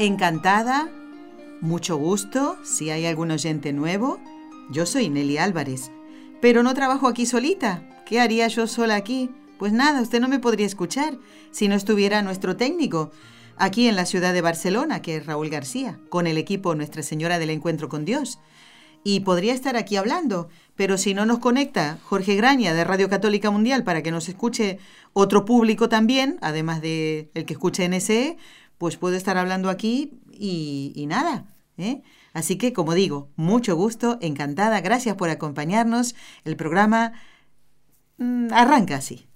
Encantada, mucho gusto, si hay algún oyente nuevo. Yo soy Nelly Álvarez, pero no trabajo aquí solita. ¿Qué haría yo sola aquí? Pues nada, usted no me podría escuchar si no estuviera nuestro técnico aquí en la ciudad de Barcelona, que es Raúl García, con el equipo Nuestra Señora del Encuentro con Dios y podría estar aquí hablando, pero si no nos conecta Jorge Graña de Radio Católica Mundial para que nos escuche otro público también, además de el que escuche NSE, pues puedo estar hablando aquí y, nada. ¿eh? Así que, como digo, mucho gusto, encantada, gracias por acompañarnos. El programa mm, arranca así.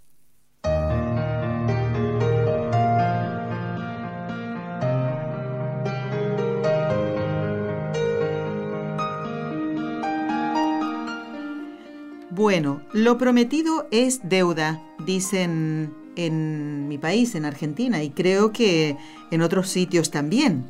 Bueno, lo prometido es deuda, dicen en mi país, en Argentina, y creo que en otros sitios también.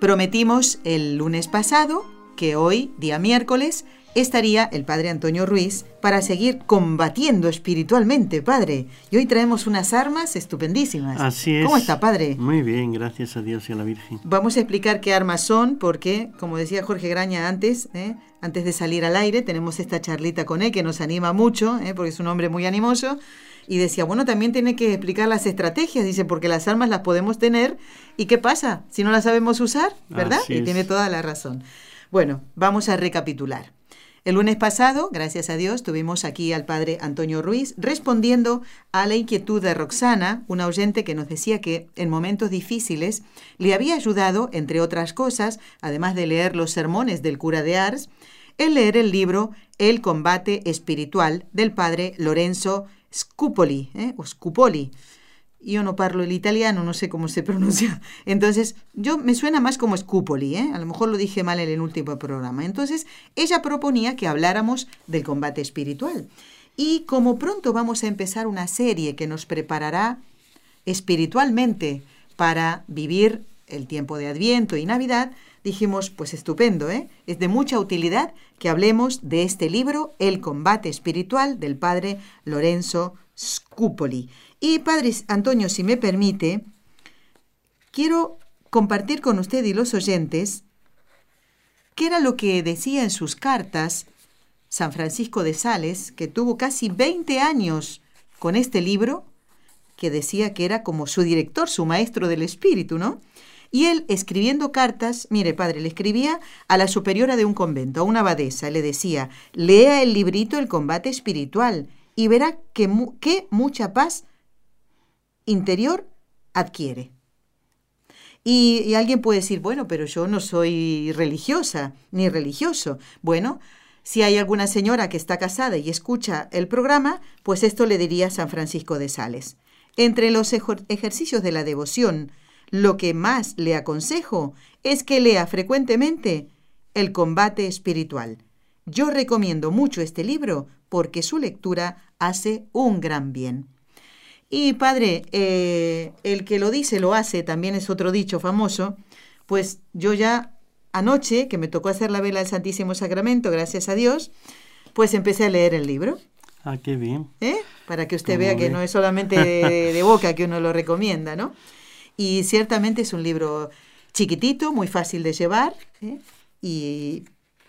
Prometimos el lunes pasado que hoy, día miércoles, estaría el padre Antonio Ruiz para seguir combatiendo espiritualmente, padre. Y hoy traemos unas armas estupendísimas. Así es. ¿Cómo está, padre? Muy bien, gracias a Dios y a la Virgen. Vamos a explicar qué armas son, porque, como decía Jorge Graña antes, ¿eh? antes de salir al aire, tenemos esta charlita con él que nos anima mucho, ¿eh? porque es un hombre muy animoso. Y decía, bueno, también tiene que explicar las estrategias, dice, porque las armas las podemos tener. ¿Y qué pasa si no las sabemos usar? ¿Verdad? y tiene toda la razón. Bueno, vamos a recapitular. El lunes pasado, gracias a Dios, tuvimos aquí al padre Antonio Ruiz respondiendo a la inquietud de Roxana, una oyente que nos decía que en momentos difíciles le había ayudado, entre otras cosas, además de leer los sermones del cura de Ars, el leer el libro El combate espiritual del padre Lorenzo Scupoli, ¿eh? o Scupoli yo no parlo el italiano, no sé cómo se pronuncia. Entonces, yo me suena más como Scupoli, ¿eh? a lo mejor lo dije mal en el último programa. Entonces, ella proponía que habláramos del combate espiritual. Y como pronto vamos a empezar una serie que nos preparará espiritualmente para vivir el tiempo de Adviento y Navidad, dijimos, pues estupendo, ¿eh? es de mucha utilidad que hablemos de este libro, El combate espiritual del padre Lorenzo Scupoli. Y Padre Antonio, si me permite, quiero compartir con usted y los oyentes qué era lo que decía en sus cartas San Francisco de Sales, que tuvo casi 20 años con este libro, que decía que era como su director, su maestro del espíritu, ¿no? Y él, escribiendo cartas, mire, padre, le escribía a la superiora de un convento, a una abadesa, le decía, lea el librito El combate espiritual y verá que, que mucha paz interior adquiere. Y, alguien puede decir, bueno, pero yo no soy religiosa ni religioso. Bueno, si hay alguna señora que está casada y escucha el programa, pues esto le diría San Francisco de Sales. Entre los ejercicios de la devoción, lo que más le aconsejo es que lea frecuentemente el combate espiritual. Yo recomiendo mucho este libro porque su lectura hace un gran bien. Y padre, eh, el que lo dice lo hace, también es otro dicho famoso, pues yo ya anoche, que me tocó hacer la vela del Santísimo Sacramento, gracias a Dios, pues empecé a leer el libro. Ah, qué bien. ¿Eh? Para que usted vea que no es solamente de, boca que uno lo recomienda, ¿no? Y ciertamente es un libro chiquitito, muy fácil de llevar, ¿eh? y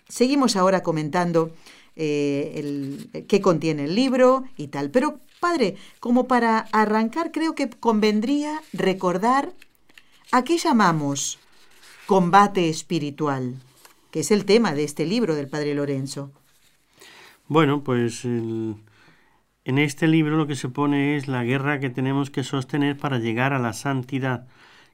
seguimos ahora comentando el, qué contiene el libro y tal. Pero Padre, como para arrancar, creo que convendría recordar a qué llamamos combate espiritual, que es el tema de este libro del Padre Lorenzo. Bueno, pues en este libro lo que se pone es la guerra que tenemos que sostener para llegar a la santidad,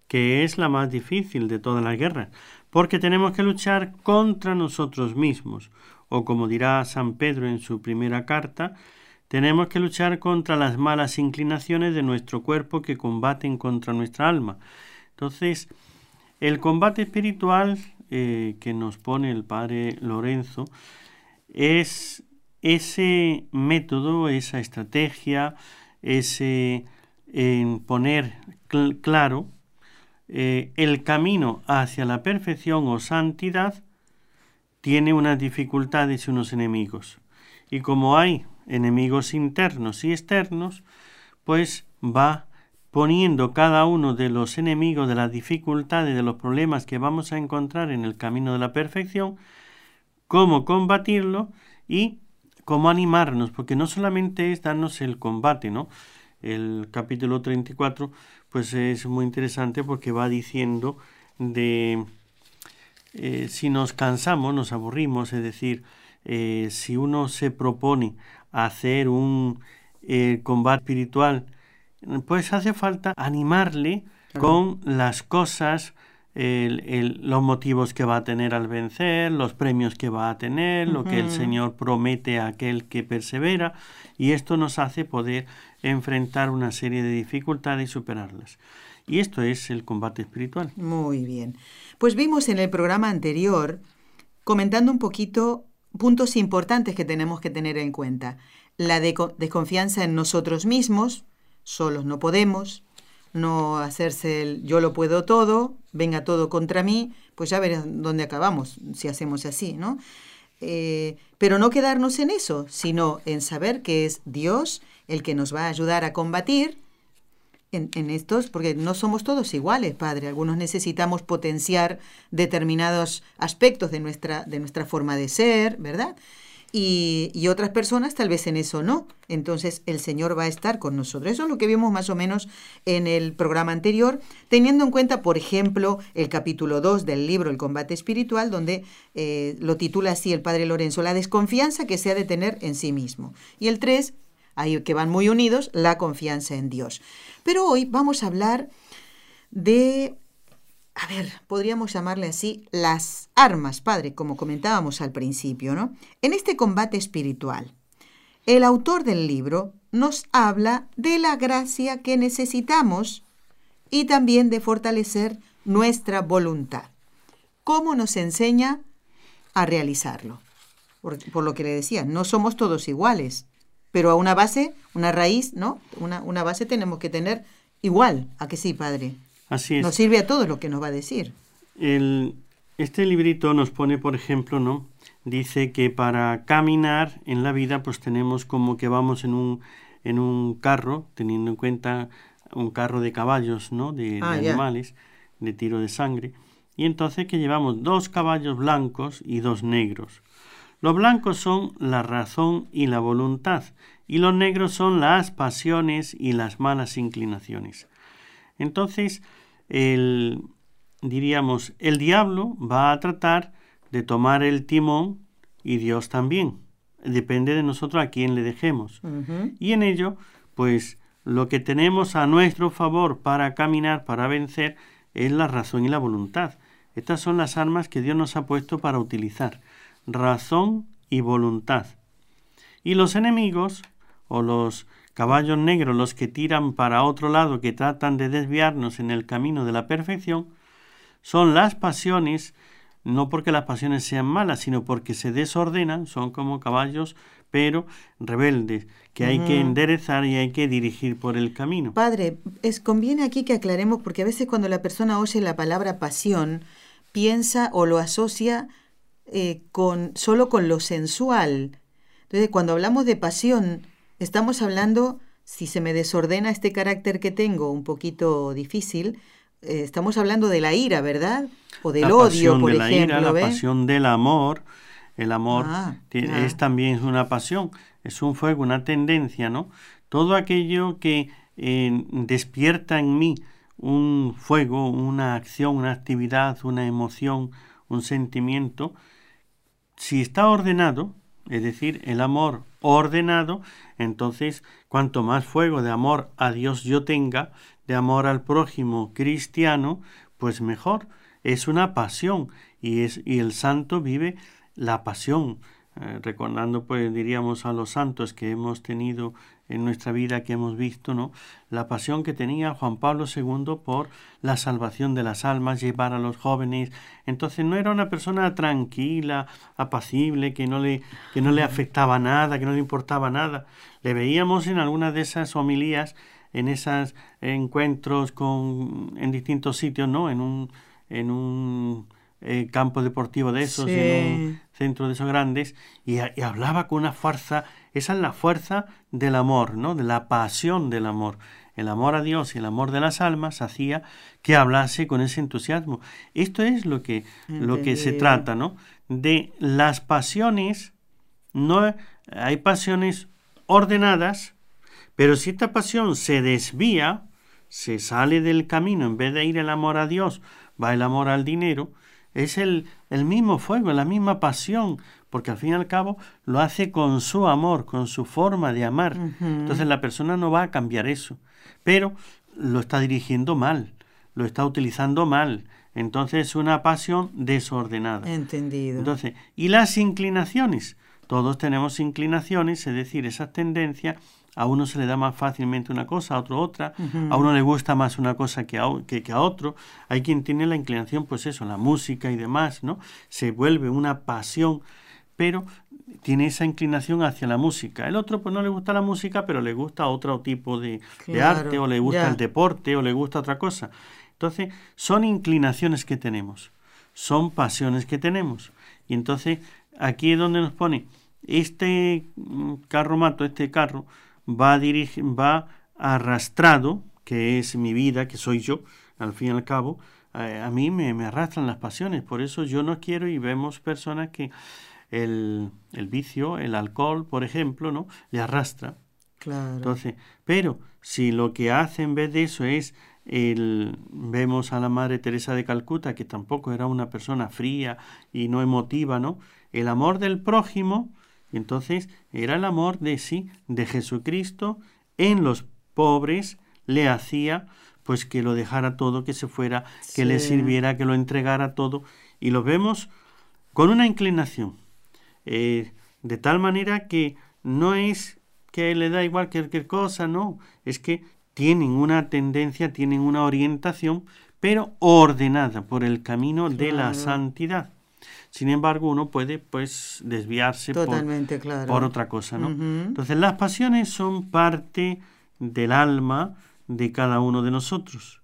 que es la más difícil de todas las guerras, porque tenemos que luchar contra nosotros mismos, o como dirá San Pedro en su primera carta, tenemos que luchar contra las malas inclinaciones de nuestro cuerpo que combaten contra nuestra alma. Entonces, El combate espiritual eh, que nos pone el padre Lorenzo es ese método, esa estrategia, ese poner claro eh, el camino hacia la perfección o santidad tiene unas dificultades y unos enemigos. Y como hay enemigos internos y externos, pues va poniendo cada uno de los enemigos, de las dificultades, de los problemas que vamos a encontrar en el camino de la perfección, cómo combatirlo y cómo animarnos, porque no solamente es darnos el combate, ¿no? El capítulo 34, pues es muy interesante porque va diciendo de eh, si nos cansamos, nos aburrimos, es decir, eh, si uno se propone hacer un eh, combate espiritual, pues hace falta animarle con las cosas, los motivos que va a tener al vencer, los premios que va a tener, lo que el Señor promete a aquel que persevera, y esto nos hace poder enfrentar una serie de dificultades y superarlas. Y esto es el combate espiritual. Muy bien. Pues vimos en el programa anterior, comentando un poquito puntos importantes que tenemos que tener en cuenta. La desconfianza en nosotros mismos, solos no podemos, no hacerse el yo lo puedo todo, venga todo contra mí, pues ya verás dónde acabamos si hacemos así, ¿no? Eh, pero no quedarnos en eso, sino en saber que es Dios el que nos va a ayudar a combatir en, en, estos, porque no somos todos iguales, Padre. Algunos necesitamos potenciar determinados aspectos de nuestra, de nuestra forma de ser, ¿verdad? Y, otras personas tal vez en eso no. Entonces el Señor va a estar con nosotros. Eso es lo que vimos más o menos en el programa anterior, teniendo en cuenta, por ejemplo, el capítulo 2 del libro El combate espiritual, donde eh, lo titula así el Padre Lorenzo, la desconfianza que se ha de tener en sí mismo. Y el 3, ahí que van muy unidos, la confianza en Dios. Pero hoy vamos a hablar de a ver, podríamos llamarle así, las armas, padre, como comentábamos al principio, ¿no? En este combate espiritual, el autor del libro nos habla de la gracia que necesitamos y también de fortalecer nuestra voluntad. ¿Cómo nos enseña a realizarlo? Por, lo que le decía, no somos todos iguales, pero a una base, una raíz, ¿no? Una, una base tenemos que tener igual, ¿a que sí, padre? Así es. Nos sirve a todos lo que nos va a decir. El, este librito nos pone, por ejemplo, ¿no? Dice que para caminar en la vida, pues tenemos como que vamos en un, en un carro, teniendo en cuenta un carro de caballos, ¿no? De, ah, animales, de tiro de sangre. Y entonces que llevamos dos caballos blancos y dos negros. Los blancos son la razón y la voluntad, y los negros son las pasiones y las malas inclinaciones. Entonces, el, diríamos, el diablo va a tratar de tomar el timón y Dios también. Depende de nosotros a quién le dejemos. Y en ello, pues lo que tenemos a nuestro favor para caminar, para vencer, es la razón y la voluntad. Estas son las armas que Dios nos ha puesto para utilizar. Razón y voluntad. Y los enemigos, o los caballos negros los que tiran para otro lado, que tratan de desviarnos en el camino de la perfección, son las pasiones, no porque las pasiones sean malas, sino porque se desordenan, son como caballos, pero rebeldes, que hay que enderezar y hay que dirigir por el camino. Padre, es conviene aquí que aclaremos, porque a veces cuando la persona oye la palabra pasión, piensa o lo asocia eh, con, solo con lo sensual. Entonces, cuando hablamos de pasión, Estamos hablando, si se me desordena este carácter que tengo un poquito difícil, eh, estamos hablando de la ira, ¿verdad? O del odio, por de la ejemplo. Ira, la pasión del amor. El amor ah, es también una pasión, es un fuego, una tendencia, ¿no? Todo aquello que eh, despierta en mí un fuego, una acción, una actividad, una emoción, un sentimiento, si está ordenado, es decir, el amor ordenado, entonces cuanto más fuego de amor a Dios yo tenga, de amor al prójimo cristiano, pues mejor. Es una pasión y, es, y el santo vive la pasión. Eh, recordando, pues diríamos a los santos que hemos tenido en nuestra vida que hemos visto, ¿no? La pasión que tenía Juan Pablo II por la salvación de las almas, llevar a los jóvenes. Entonces no era una persona tranquila, apacible, que no le, que no le afectaba nada, que no le importaba nada. Le veíamos en algunas de esas homilías, en esos encuentros con, en distintos sitios, ¿no? En un, en un eh, campo deportivo de esos, en un centro de esos grandes, y, hablaba con una fuerza, esa es la fuerza del amor, ¿no? De la pasión del amor. El amor a Dios y el amor de las almas hacía que hablase con ese entusiasmo. Esto es lo que, lo que se trata, ¿no? De las pasiones, no hay pasiones ordenadas, pero si esta pasión se desvía, se sale del camino, en vez de ir el amor a Dios, va el amor al dinero, es el, el mismo fuego, la misma pasión, porque al fin y al cabo lo hace con su amor, con su forma de amar. Entonces la persona no va a cambiar eso, pero lo está dirigiendo mal, lo está utilizando mal. Entonces es una pasión desordenada. Entendido. Entonces, y las inclinaciones. Todos tenemos inclinaciones, es decir, esas tendencias a uno se le da más fácilmente una cosa, a otro otra, a uno le gusta más una cosa que a, que, a, otro, hay quien tiene la inclinación, pues eso, la música y demás, ¿no? Se vuelve una pasión, pero tiene esa inclinación hacia la música. El otro pues no le gusta la música, pero le gusta otro tipo de, arte, o le gusta el deporte, o le gusta otra cosa. Entonces, son inclinaciones que tenemos, son pasiones que tenemos. Y entonces, aquí es donde nos pone, este mm, carro mato, este carro, va, va arrastrado, que es mi vida, que soy yo, al fin y al cabo, eh, a mí me, me, arrastran las pasiones. Por eso yo no quiero y vemos personas que el, el vicio, el alcohol, por ejemplo, ¿no? Le arrastra. Claro. Entonces, pero si lo que hace en vez de eso es el, vemos a la Madre Teresa de Calcuta, que tampoco era una persona fría y no emotiva, ¿no? El amor del prójimo entonces era el amor de sí, de Jesucristo en los pobres, le hacía pues que lo dejara todo, que se fuera, que le sirviera, que lo entregara todo. Y lo vemos con una inclinación, eh, de tal manera que no es que le da igual cualquier cosa, no, es que tienen una tendencia, tienen una orientación, pero ordenada por el camino de la santidad. Sin embargo, uno puede pues desviarse por, otra cosa, ¿no? Entonces, las pasiones son parte del alma de cada uno de nosotros.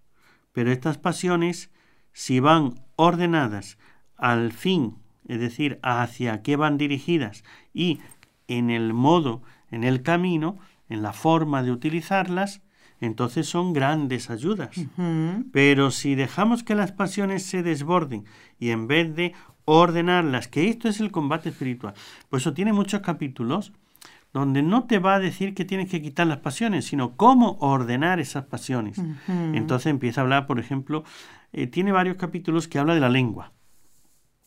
Pero estas pasiones, si van ordenadas al fin, es decir, hacia qué van dirigidas y en el modo, en el camino, en la forma de utilizarlas, entonces son grandes ayudas. Pero si dejamos que las pasiones se desborden y en vez de ordenarlas, que esto es el combate espiritual. Por eso tiene muchos capítulos donde no te va a decir que tienes que quitar las pasiones, sino cómo ordenar esas pasiones. Entonces empieza a hablar, por ejemplo, eh, tiene varios capítulos que habla de la lengua.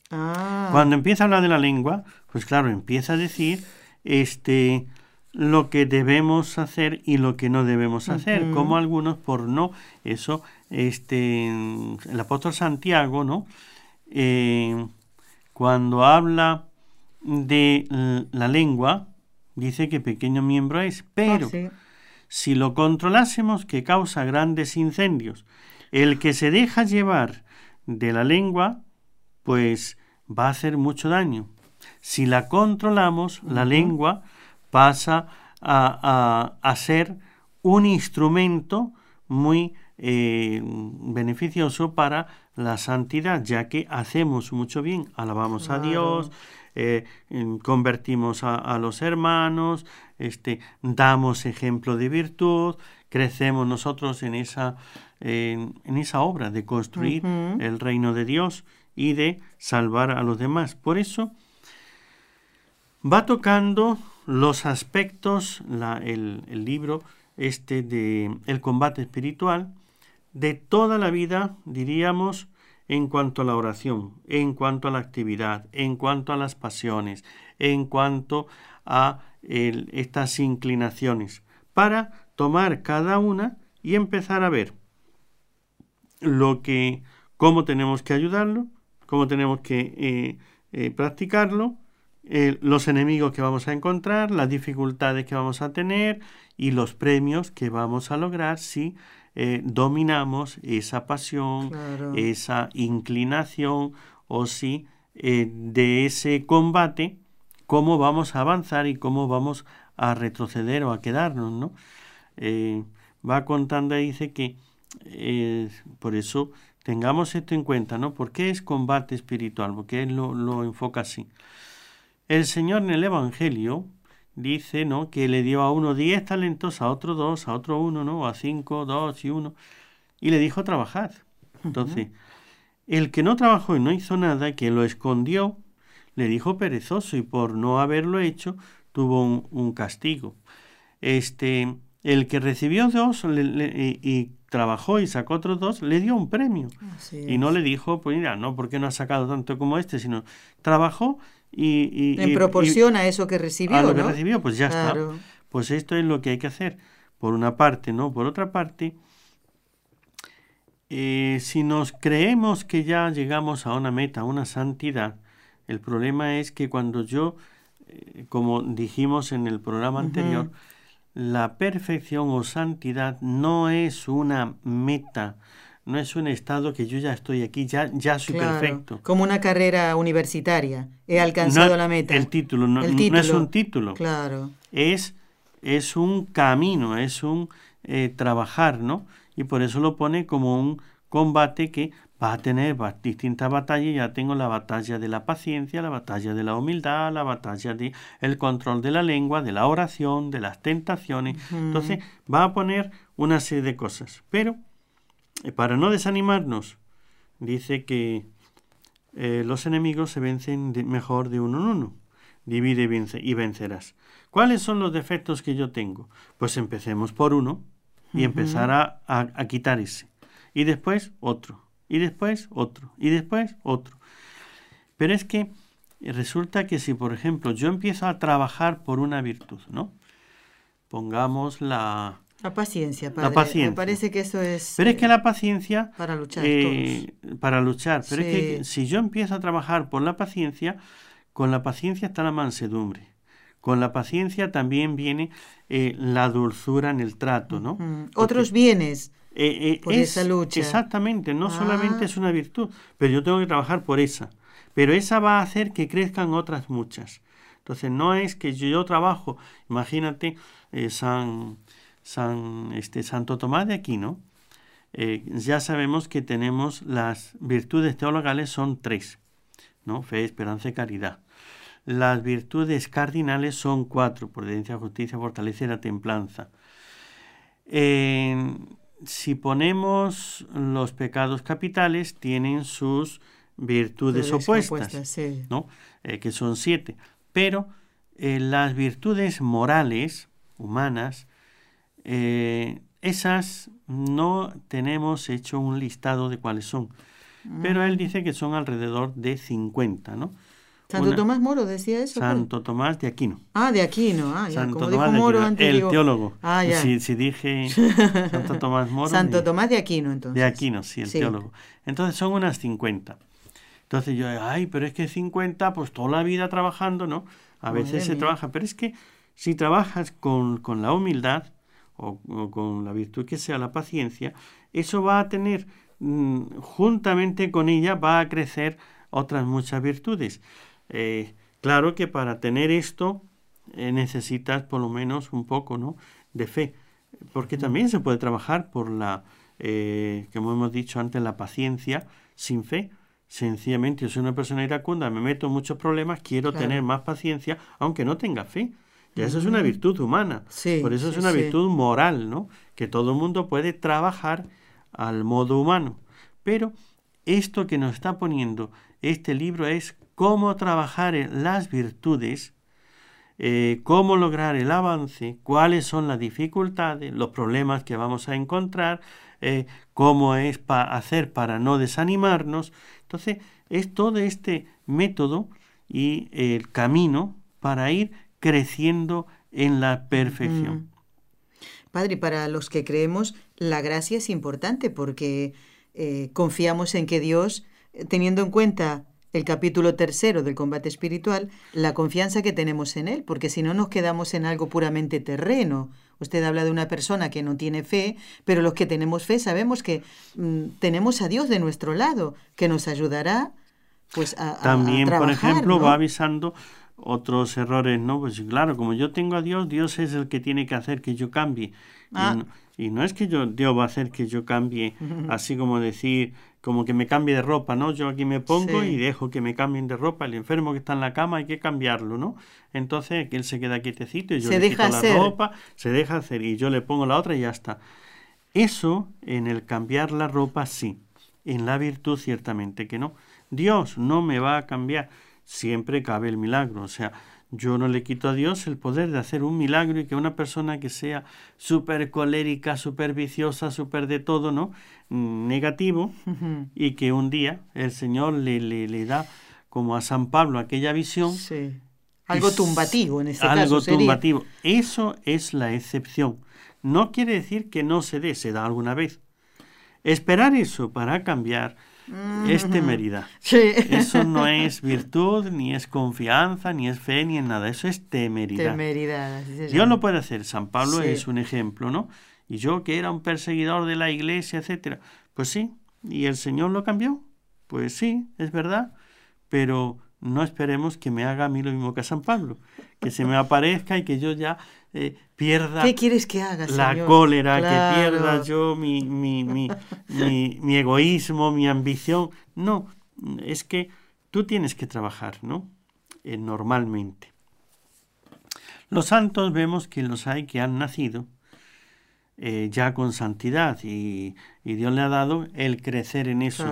Ah. Cuando empieza a hablar de la lengua, pues claro, empieza a decir este lo que debemos hacer y lo que no debemos hacer, como algunos por no eso este el apóstol Santiago, ¿no? Eh, cuando habla de la lengua, dice que pequeño miembro es, pero ah, si lo controlásemos, que causa grandes incendios. El que se deja llevar de la lengua, pues va a hacer mucho daño. Si la controlamos, la lengua pasa a, a, ser un instrumento muy eh, beneficioso para la santidad, ya que hacemos mucho bien, alabamos a Dios, eh, convertimos a, los hermanos, este, damos ejemplo de virtud, crecemos nosotros en esa, en esa obra de construir el reino de Dios y de salvar a los demás. Por eso va tocando los aspectos, el, el libro este de el combate espiritual, de toda la vida, diríamos, en cuanto a la oración, en cuanto a la actividad, en cuanto a las pasiones, en cuanto a estas inclinaciones, para tomar cada una y empezar a ver lo que, cómo tenemos que ayudarlo, cómo tenemos que eh, eh, practicarlo, eh, los enemigos que vamos a encontrar, las dificultades que vamos a tener y los premios que vamos a lograr si eh, dominamos esa pasión, esa inclinación o si eh, de ese combate, cómo vamos a avanzar y cómo vamos a retroceder o a quedarnos, ¿no? va contando y dice que por eso tengamos esto en cuenta, ¿no? ¿Por qué es combate espiritual? Porque él lo, lo enfoca así. El Señor en el Evangelio dice, ¿no? Que le dio a uno diez talentos, a otro dos, a otro uno, ¿no? A cinco, dos y uno. Y le dijo, trabajad. Entonces, el que no trabajó y no hizo nada, que lo escondió, le dijo perezoso y por no haberlo hecho tuvo un, castigo. Este, el que recibió dos y, trabajó y sacó otros dos, le dio un premio. y no le dijo, pues mira, no, porque no ha sacado tanto como este, sino trabajó y, en proporción a eso que recibió. A lo que recibió, pues ya está. Pues esto es lo que hay que hacer. Por una parte, ¿no? Por otra parte, eh, si nos creemos que ya llegamos a una meta, a una santidad, el problema es que cuando yo, eh, como dijimos en el programa anterior, la perfección o santidad no es una meta, no es un estado que yo ya estoy aquí, ya, ya soy perfecto. Como una carrera universitaria, he alcanzado la meta. El título, no, es un título. Claro. Es, es un camino, es un eh, trabajar, ¿no? Y por eso lo pone como un combate que va a tener distintas batallas. Ya tengo la batalla de la paciencia, la batalla de la humildad, la batalla del el control de la lengua, de la oración, de las tentaciones. Entonces va a poner una serie de cosas. Pero para no desanimarnos, dice que eh, los enemigos se vencen mejor de uno en uno. Divide y vencerás. ¿Cuáles son los defectos que yo tengo? Pues empecemos por uno y empezar a, a, quitar ese. Y después otro. Y después otro. Y después otro. Pero es que resulta que si, por ejemplo, yo empiezo a trabajar por una virtud, ¿no? Pongamos la, la paciencia, padre. La paciencia. Me parece que eso es... Pero es que la paciencia... Para luchar. Eh, para luchar. Pero es que si yo empiezo a trabajar por la paciencia, con la paciencia está la mansedumbre. Con la paciencia también viene eh, la dulzura en el trato, ¿no? Otros bienes. Eh, por esa lucha. Exactamente, no solamente ah. es una virtud, pero yo tengo que trabajar por esa. Pero esa va a hacer que crezcan otras muchas. Entonces no es que yo, yo trabajo, imagínate, San San, este, Santo Tomás de Aquino, eh, ya sabemos que tenemos las virtudes teologales son tres, ¿no? Fe, esperanza y caridad. Las virtudes cardinales son cuatro, prudencia, justicia, fortaleza y la templanza. si ponemos los pecados capitales, tienen sus virtudes opuestas, ¿no? Eh, que son siete. Pero eh, las virtudes morales, humanas, eh, esas no tenemos hecho un listado de cuáles son, pero él dice que son alrededor de 50, ¿no? Santo Tomás Moro decía eso. Pues. Santo Tomás de Aquino. Ah, de Aquino. Ah, ya. Como dijo Moro antes. El teólogo. Ah, ya. Si, dije Santo Tomás Moro. Santo Tomás de Aquino, entonces. De Aquino, sí, el teólogo. Entonces son unas 50. Entonces yo, ay, pero es que 50, pues toda la vida trabajando, ¿no? A veces se trabaja, pero es que si trabajas con, con la humildad, o, con la virtud que sea la paciencia, eso va a tener, mm, juntamente con ella, va a crecer otras muchas virtudes. Eh, claro que para tener esto eh, necesitas por lo menos un poco ¿no? de fe, porque también se puede trabajar por la, eh, como hemos dicho antes, la paciencia sin fe. Sencillamente, yo soy una persona iracunda, me meto en muchos problemas, quiero tener más paciencia, aunque no tenga fe. Eso es una virtud humana. Por eso es una virtud moral, ¿no? Que todo el mundo puede trabajar al modo humano. Pero esto que nos está poniendo este libro es cómo trabajar las virtudes, eh, cómo lograr el avance, cuáles son las dificultades, los problemas que vamos a encontrar, eh, cómo es para hacer para no desanimarnos. Entonces, es todo este método y el camino para ir creciendo en la perfección. Padre, para los que creemos, la gracia es importante porque eh, confiamos en que Dios, teniendo en cuenta el capítulo tercero del combate espiritual, la confianza que tenemos en Él, porque si no nos quedamos en algo puramente terreno. Usted habla de una persona que no tiene fe, pero los que tenemos fe sabemos que mm, tenemos a Dios de nuestro lado, que nos ayudará pues a, También, por ejemplo, va avisando otros errores, ¿no? Pues claro, como yo tengo a Dios, Dios es el que tiene que hacer que yo cambie. Ah. Y, no, es que yo, Dios va a hacer que yo cambie, así como decir, como que me cambie de ropa, ¿no? Yo aquí me pongo y dejo que me cambien de ropa. El enfermo que está en la cama hay que cambiarlo, ¿no? Entonces que él se queda quietecito y yo le quito la ropa, se deja hacer y yo le pongo la otra y ya está. Eso en el cambiar la ropa sí, en la virtud ciertamente que no. Dios no me va a cambiar, siempre cabe el milagro, o sea, yo no le quito a Dios el poder de hacer un milagro y que una persona que sea súper colérica, súper viciosa, súper de todo, ¿no? Mm, negativo, y que un día el Señor le, le, le, da, como a San Pablo, aquella visión. Sí. Algo tumbativo en ese algo caso. Algo tumbativo. Eso es la excepción. No quiere decir que no se dé, se da alguna vez. Esperar eso para cambiar es temeridad. Eso no es virtud, ni es confianza, ni es fe, ni en nada. Eso es temeridad. Temeridad. Dios lo puede hacer. San Pablo es un ejemplo, ¿no? Y yo que era un perseguidor de la iglesia, etcétera. Pues sí. ¿Y el Señor lo cambió? Pues sí, es verdad. Pero no esperemos que me haga a mí lo mismo que a San Pablo. Que se me aparezca y que yo ya eh, pierda ¿Qué quieres que haga, la cólera, que pierda yo mi, mi, mi, mi, egoísmo, mi ambición. No, es que tú tienes que trabajar, ¿no? Eh, normalmente. Los santos vemos que los hay que han nacido eh, ya con santidad y, Dios le ha dado el crecer en eso.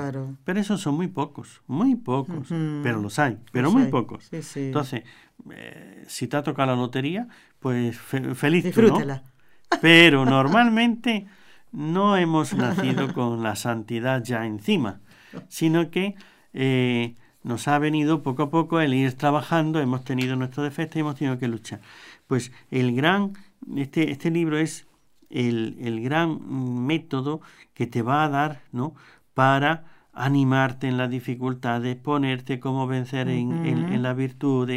Pero esos son muy pocos, muy pocos, pero los hay, pero muy pocos. Entonces, si te ha tocado la lotería, pues feliz. Disfrútala. Pero normalmente no hemos nacido con la santidad ya encima, sino que eh, nos ha venido poco a poco el ir trabajando, hemos tenido nuestros defectos y hemos tenido que luchar. Pues el gran, este, este libro es el, el gran método que te va a dar, ¿no? Para animarte en las dificultades, ponerte cómo vencer en, en, la virtud,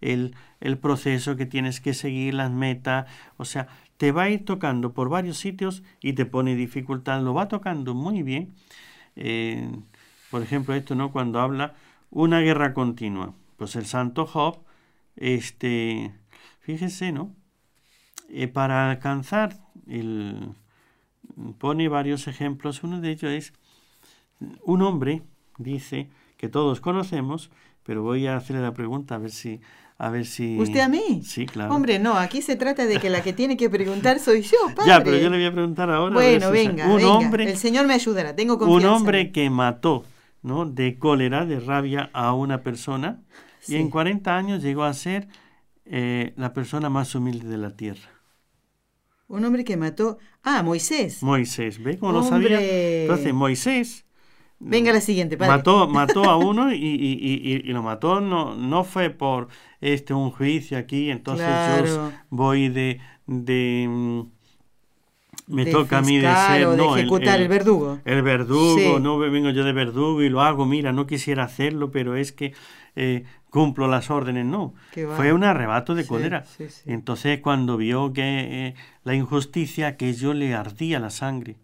el, el, proceso que tienes que seguir, las metas, o sea, te va a ir tocando por varios sitios y te pone dificultad, lo va tocando muy bien. Eh, por ejemplo, esto, ¿no? Cuando habla una guerra continua, pues el santo Job, este, fíjese, ¿no? Eh, para alcanzar el, pone varios ejemplos, uno de ellos es un hombre dice que todos conocemos, pero voy a hacerle la pregunta a ver si a ver si ¿Usted a mí? Sí, claro. Hombre, no, aquí se trata de que la que tiene que preguntar soy yo, padre. Ya, pero yo le voy a preguntar ahora. Bueno, venga, un hombre, el Señor me ayudará, tengo confianza. Un hombre que mató, ¿no? De cólera, de rabia a una persona y en 40 años llegó a ser eh, la persona más humilde de la tierra. Un hombre que mató. Ah, Moisés. Moisés, ¿ve cómo lo sabía? Entonces, Moisés Venga la siguiente, padre. Mató, mató a uno y, y, y, y, lo mató, no, no fue por este un juicio aquí, entonces yo voy de, de mm, me toca a mí de ser no, ejecutar el, verdugo. El verdugo, no vengo yo de verdugo y lo hago, mira, no quisiera hacerlo, pero es que eh, cumplo las órdenes, no. Fue un arrebato de cólera. Entonces cuando vio que eh, la injusticia, que yo le ardía la sangre.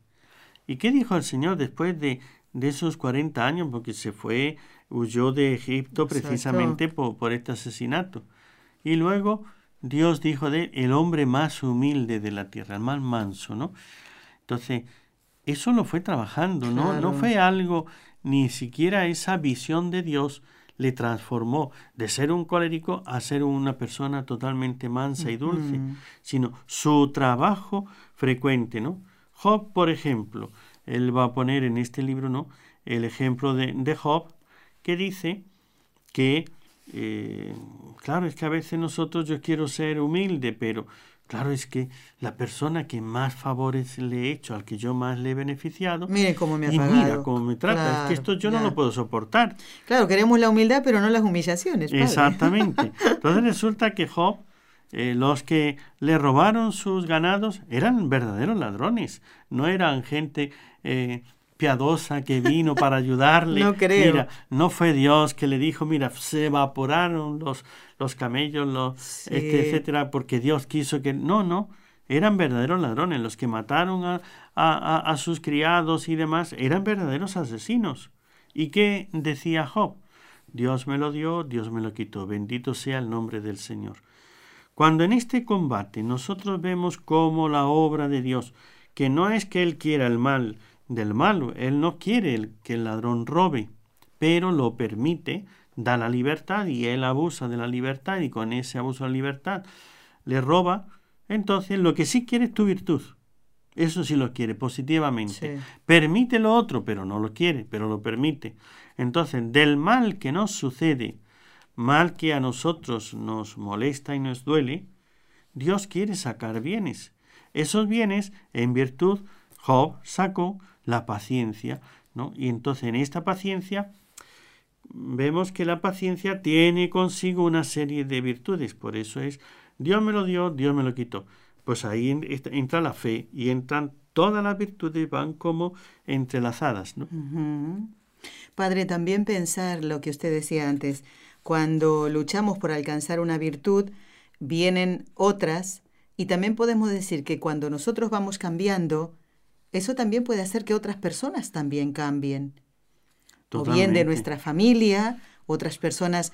¿Y qué dijo el Señor después de de esos 40 años, porque se fue, huyó de Egipto precisamente por, este asesinato. Y luego Dios dijo de el hombre más humilde de la tierra, el más manso, ¿no? Entonces, eso lo fue trabajando, ¿no? No fue algo, ni siquiera esa visión de Dios le transformó de ser un colérico a ser una persona totalmente mansa y dulce, sino su trabajo frecuente, ¿no? Job, por ejemplo, él va a poner en este libro ¿no? el ejemplo de, de Job, que dice que, eh, claro, es que a veces nosotros yo quiero ser humilde, pero claro, es que la persona que más favores le he hecho, al que yo más le he beneficiado, mire cómo me ha y mira cómo me trata, es que esto yo no lo puedo soportar. Claro, queremos la humildad, pero no las humillaciones. Exactamente. Entonces resulta que Job eh, los que le robaron sus ganados eran verdaderos ladrones, no eran gente eh, piadosa que vino para ayudarle. No creo. Mira, no fue Dios que le dijo, mira, se evaporaron los, los camellos, los, este, etcétera, porque Dios quiso que... No, no, eran verdaderos ladrones. Los que mataron a, a, a sus criados y demás eran verdaderos asesinos. ¿Y qué decía Job? Dios me lo dio, Dios me lo quitó. Bendito sea el nombre del Señor. Cuando en este combate nosotros vemos como la obra de Dios, que no es que Él quiera el mal del malo, Él no quiere que el ladrón robe, pero lo permite, da la libertad y Él abusa de la libertad y con ese abuso de la libertad le roba, entonces lo que sí quiere es tu virtud. Eso sí lo quiere positivamente. Permite lo otro, pero no lo quiere, pero lo permite. Entonces, del mal que nos sucede, mal que a nosotros nos molesta y nos duele, Dios quiere sacar bienes. Esos bienes, en virtud, Job sacó la paciencia, ¿no? Y entonces en esta paciencia vemos que la paciencia tiene consigo una serie de virtudes. Por eso es, Dios me lo dio, Dios me lo quitó pues ahí entra la fe y entran todas las virtudes, van como entrelazadas. ¿no? Padre, también pensar lo que usted decía antes, cuando luchamos por alcanzar una virtud, vienen otras y también podemos decir que cuando nosotros vamos cambiando, eso también puede hacer que otras personas también cambien. O bien de nuestra familia, otras personas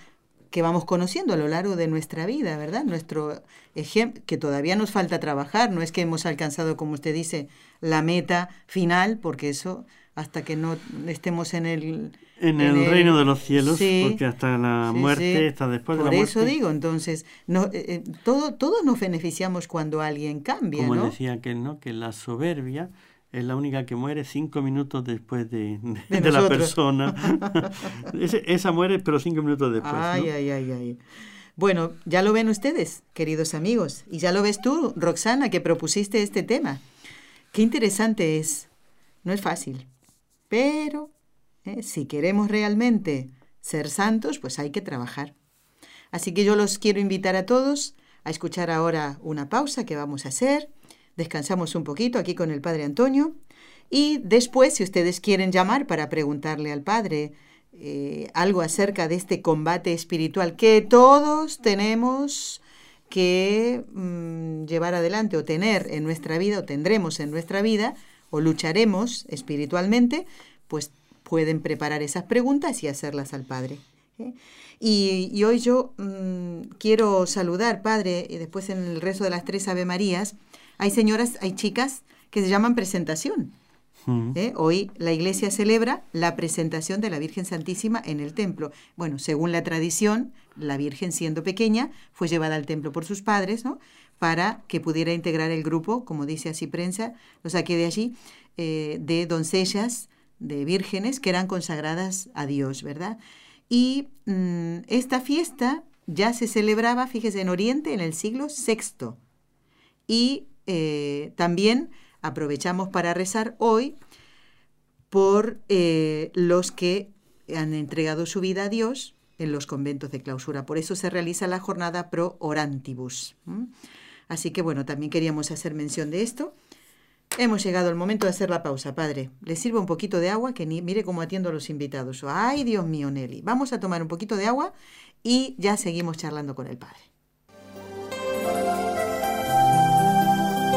que vamos conociendo a lo largo de nuestra vida, ¿verdad? Nuestro ejemplo, que todavía nos falta trabajar, no es que hemos alcanzado, como usted dice, la meta final, porque eso, hasta que no estemos en el... En, el, reino de los cielos, porque hasta la muerte está después de la muerte. Por eso digo, entonces, no, eh, eh, todo, todos nos beneficiamos cuando alguien cambia, Como decía que no, que la soberbia es la única que muere cinco minutos después de, de, la persona. esa muere, pero cinco minutos después. Ay, ay, ay, ay. Bueno, ya lo ven ustedes, queridos amigos, y ya lo ves tú, Roxana, que propusiste este tema. Qué interesante es. No es fácil, pero eh, si queremos realmente ser santos, pues hay que trabajar. Así que yo los quiero invitar a todos a escuchar ahora una pausa que vamos a hacer descansamos un poquito aquí con el Padre Antonio y después, si ustedes quieren llamar para preguntarle al Padre eh, algo acerca de este combate espiritual que todos tenemos que mm, llevar adelante o tener en nuestra vida o tendremos en nuestra vida o lucharemos espiritualmente, pues pueden preparar esas preguntas y hacerlas al Padre. ¿eh? Y, hoy yo mm, quiero saludar, Padre, y después en el resto de las tres Ave Marías, hay señoras, hay chicas que se llaman presentación. Mm. ¿eh? Hoy la iglesia celebra la presentación de la Virgen Santísima en el templo. Bueno, según la tradición, la Virgen siendo pequeña fue llevada al templo por sus padres, ¿no? Para que pudiera integrar el grupo, como dice así prensa, lo saqué de allí, eh, de doncellas, de vírgenes que eran consagradas a Dios, ¿verdad? Y mm, esta fiesta ya se celebraba, fíjese, en Oriente en el siglo VI. Y eh, también aprovechamos para rezar hoy por eh, los que han entregado su vida a Dios en los conventos de clausura. Por eso se realiza la jornada pro orantibus. Así que bueno, también queríamos hacer mención de esto. Hemos llegado al momento de hacer la pausa, padre. Le sirvo un poquito de agua, que ni, mire cómo atiendo a los invitados. Ay, Dios mío, Nelly. Vamos a tomar un poquito de agua y ya seguimos charlando con el padre.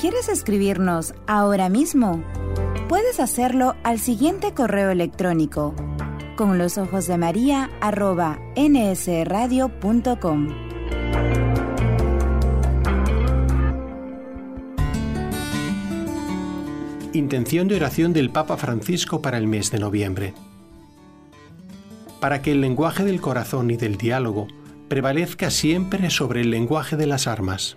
¿Quieres escribirnos ahora mismo? puedes hacerlo al siguiente correo electrónico con los ojos de María arroba nsradio.com. Intención de oración del Papa Francisco para el mes de noviembre. Para que el lenguaje del corazón y del diálogo prevalezca siempre sobre el lenguaje de las armas.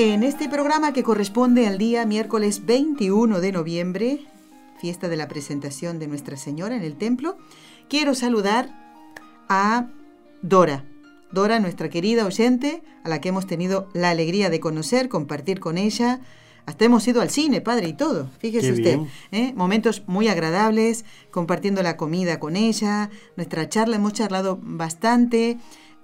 En este programa que corresponde al día miércoles 21 de noviembre, fiesta de la presentación de Nuestra Señora en el templo, quiero saludar a Dora. Dora, nuestra querida oyente, a la que hemos tenido la alegría de conocer, compartir con ella. Hasta hemos ido al cine, padre, y todo. Fíjese usted. ¿eh? Momentos muy agradables, compartiendo la comida con ella. Nuestra charla, hemos charlado bastante.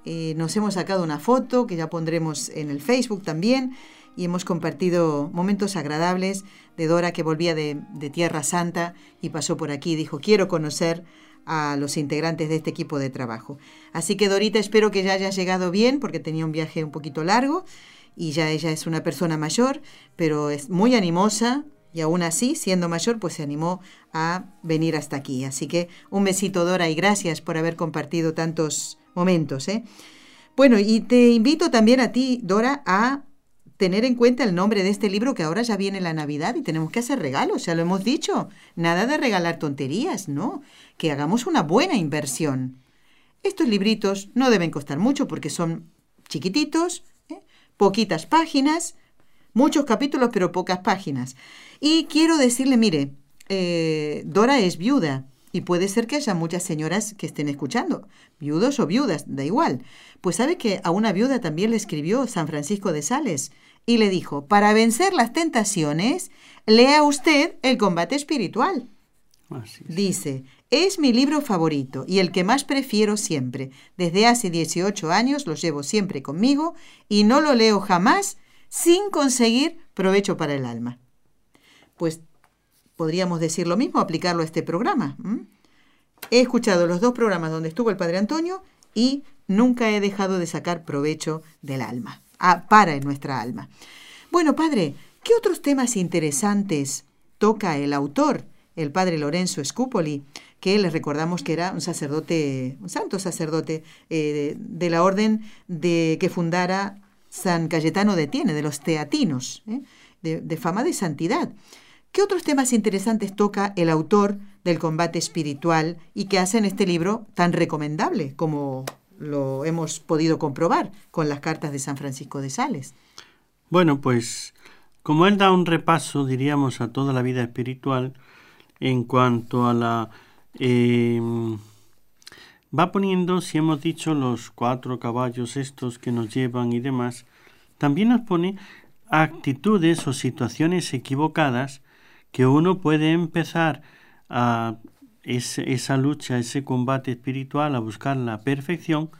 Eh, nos hemos sacado una foto que ya pondremos en el Facebook también y hemos compartido momentos agradables de Dora que volvía de, Tierra Santa y pasó por aquí y dijo, quiero conocer a los integrantes de este equipo de trabajo. Así que Dorita, espero que ya haya llegado bien porque tenía un viaje un poquito largo y ya ella es una persona mayor, pero es muy animosa y aún así, siendo mayor, pues se animó a venir hasta aquí. Así que un besito Dora y gracias por haber compartido tantos momentos. ¿eh? Bueno, y te invito también a ti, Dora, a tener en cuenta el nombre de este libro que ahora ya viene la Navidad y tenemos que hacer regalos, ya lo hemos dicho. Nada de regalar tonterías, no, que hagamos una buena inversión. Estos libritos no deben costar mucho porque son chiquititos, ¿eh? poquitas páginas, muchos capítulos pero pocas páginas. Y quiero decirle, mire, eh, Dora es viuda y puede ser que haya muchas señoras que estén escuchando, viudos o viudas, da igual. Pues sabe que a una viuda también le escribió San Francisco de Sales y le dijo, para vencer las tentaciones, lea usted el combate espiritual. Dice, es mi libro favorito y el que más prefiero siempre. Desde hace 18 años lo llevo siempre conmigo y no lo leo jamás sin conseguir provecho para el alma. Pues podríamos decir lo mismo, aplicarlo a este programa. He escuchado los dos programas donde estuvo el Padre Antonio y nunca he dejado de sacar provecho del alma, ah, para nuestra alma. Bueno, Padre, ¿qué otros temas interesantes toca el autor, el Padre Lorenzo Scupoli, que les recordamos que era un sacerdote, un santo sacerdote eh, de, la orden de que fundara San Cayetano de Tiene, de los teatinos, ¿eh? de fama de santidad. ¿Qué otros temas interesantes toca el autor del combate espiritual y que hace en este libro tan recomendable como lo hemos podido comprobar con las cartas de San Francisco de Sales? Bueno, pues como él da un repaso, diríamos, a toda la vida espiritual en cuanto a la... Em, va poniendo, si hemos dicho, los cuatro caballos estos que nos llevan y demás, también nos pone actitudes o situaciones equivocadas que uno puede empezar a esa lucha, ese combate espiritual, a buscar la perfección,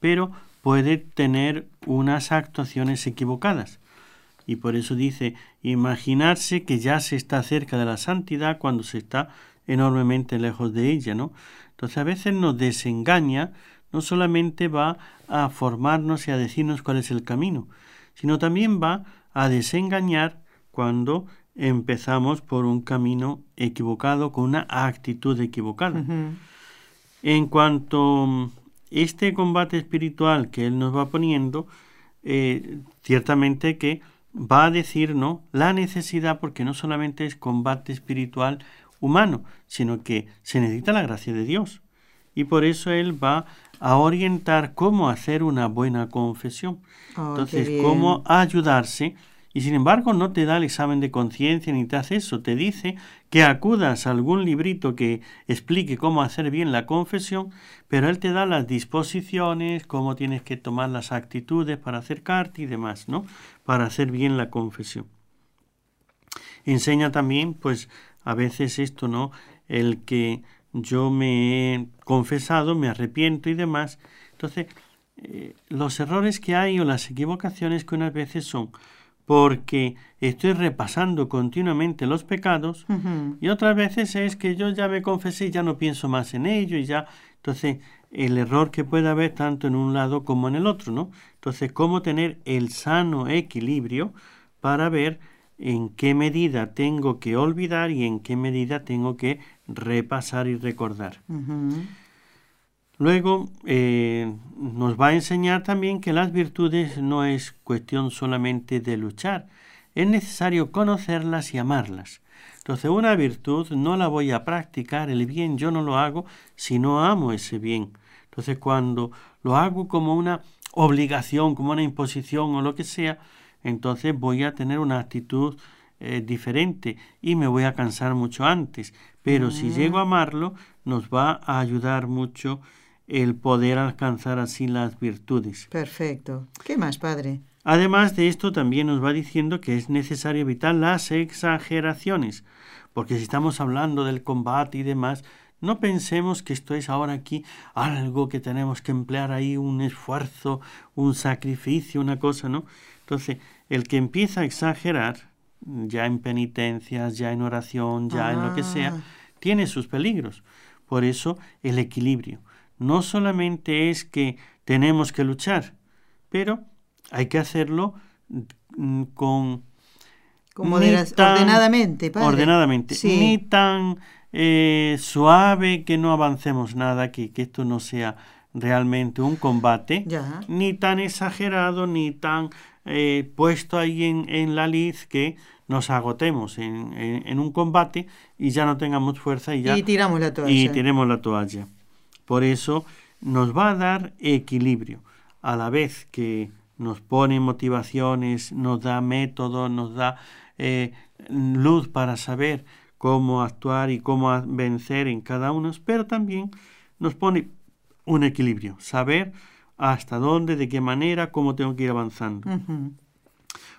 pero puede tener unas actuaciones equivocadas. Y por eso dice, imaginarse que ya se está cerca de la santidad cuando se está enormemente lejos de ella, ¿no? Entonces a veces nos desengaña, no solamente va a formarnos y a decirnos cuál es el camino, sino también va a desengañar cuando empezamos por un camino equivocado, con una actitud equivocada. En cuanto a este combate espiritual que él nos va poniendo, eh, ciertamente que va a decir ¿no? la necesidad, porque no solamente es combate espiritual humano, sino que se necesita la gracia de Dios. Y por eso él va a orientar cómo hacer una buena confesión. Oh, Entonces, cómo ayudarse y sin embargo no te da el examen de conciencia ni te hace eso, te dice que acudas a algún librito que explique cómo hacer bien la confesión, pero él te da las disposiciones, cómo tienes que tomar las actitudes para acercarte y demás, ¿no? Para hacer bien la confesión. Enseña también, pues, a veces esto, ¿no? El que yo me he confesado, me arrepiento y demás. Entonces, eh, los errores que hay o las equivocaciones que unas veces son porque estoy repasando continuamente los pecados y otras veces es que yo ya me confesé y ya no pienso más en ello y ya entonces el error que puede haber tanto en un lado como en el otro, ¿no? Entonces, cómo tener el sano equilibrio para ver en qué medida tengo que olvidar y en qué medida tengo que repasar y recordar. Luego eh, nos va a enseñar también que las virtudes no es cuestión solamente de luchar, es necesario conocerlas y amarlas. Entonces una virtud no la voy a practicar, el bien yo no lo hago si no amo ese bien. Entonces cuando lo hago como una obligación, como una imposición o lo que sea, entonces voy a tener una actitud eh, diferente y me voy a cansar mucho antes. Pero si llego a amarlo, nos va a ayudar mucho el poder alcanzar así las virtudes. Perfecto. ¿Qué más, padre? Además de esto, también nos va diciendo que es necesario evitar las exageraciones, porque si estamos hablando del combate y demás, no pensemos que esto es ahora aquí algo que tenemos que emplear ahí un esfuerzo, un sacrificio, una cosa, ¿no? Entonces, el que empieza a exagerar, ya en penitencias, ya en oración, ya en lo que sea, ah. tiene sus peligros. Por eso, el equilibrio no solamente es que tenemos que luchar, pero hay que hacerlo mm, con... ordenadamente, Ordenadamente. Ni tan eh, suave que no avancemos nada aquí, que esto no sea realmente un combate, ni tan exagerado, ni tan eh, puesto ahí en, la lid que nos agotemos en, un combate y ya no tengamos fuerza y ya... Y tiramos la toalla. Y tiremos la toalla. Por eso nos va a dar equilibrio, a la vez que nos pone motivaciones, nos da métodos, nos da eh, luz para saber cómo actuar y cómo vencer en cada uno, pero también nos pone un equilibrio, saber hasta dónde, de qué manera, cómo tengo que ir avanzando.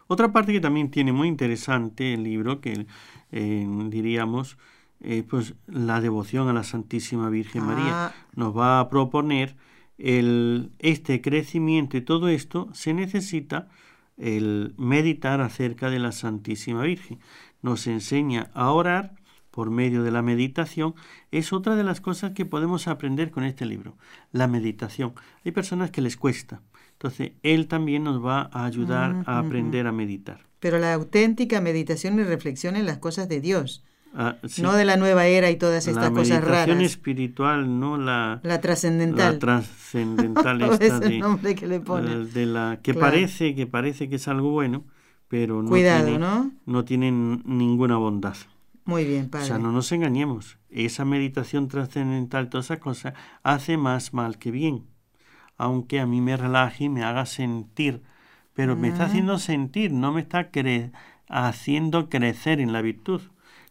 Otra parte que también tiene muy interesante el libro, que eh, diríamos, eh, pues la devoción a la Santísima Virgen María. Ah. Nos va a proponer el, este crecimiento y todo esto se necesita el meditar acerca de la Santísima Virgen. Nos enseña a orar por medio de la meditación. Es otra de las cosas que podemos aprender con este libro, la meditación. Hay personas que les cuesta. Entonces, él también nos va a ayudar a aprender a meditar. Pero la auténtica meditación y reflexión en las cosas de Dios Ah, no de la nueva era y todas estas cosas raras. La espiritual, no la... La trascendental. La trascendental esta de, nombre que le pone. De la que parece que parece que es algo bueno, pero no tiene, ¿no? No tiene ninguna bondad. Muy bien, padre. O sea, no nos engañemos. Esa meditación trascendental, todas esas cosas, hace más mal que bien. Aunque a mí me relaje y me haga sentir. Pero me está ah. haciendo sentir, no me está haciendo crecer en la virtud.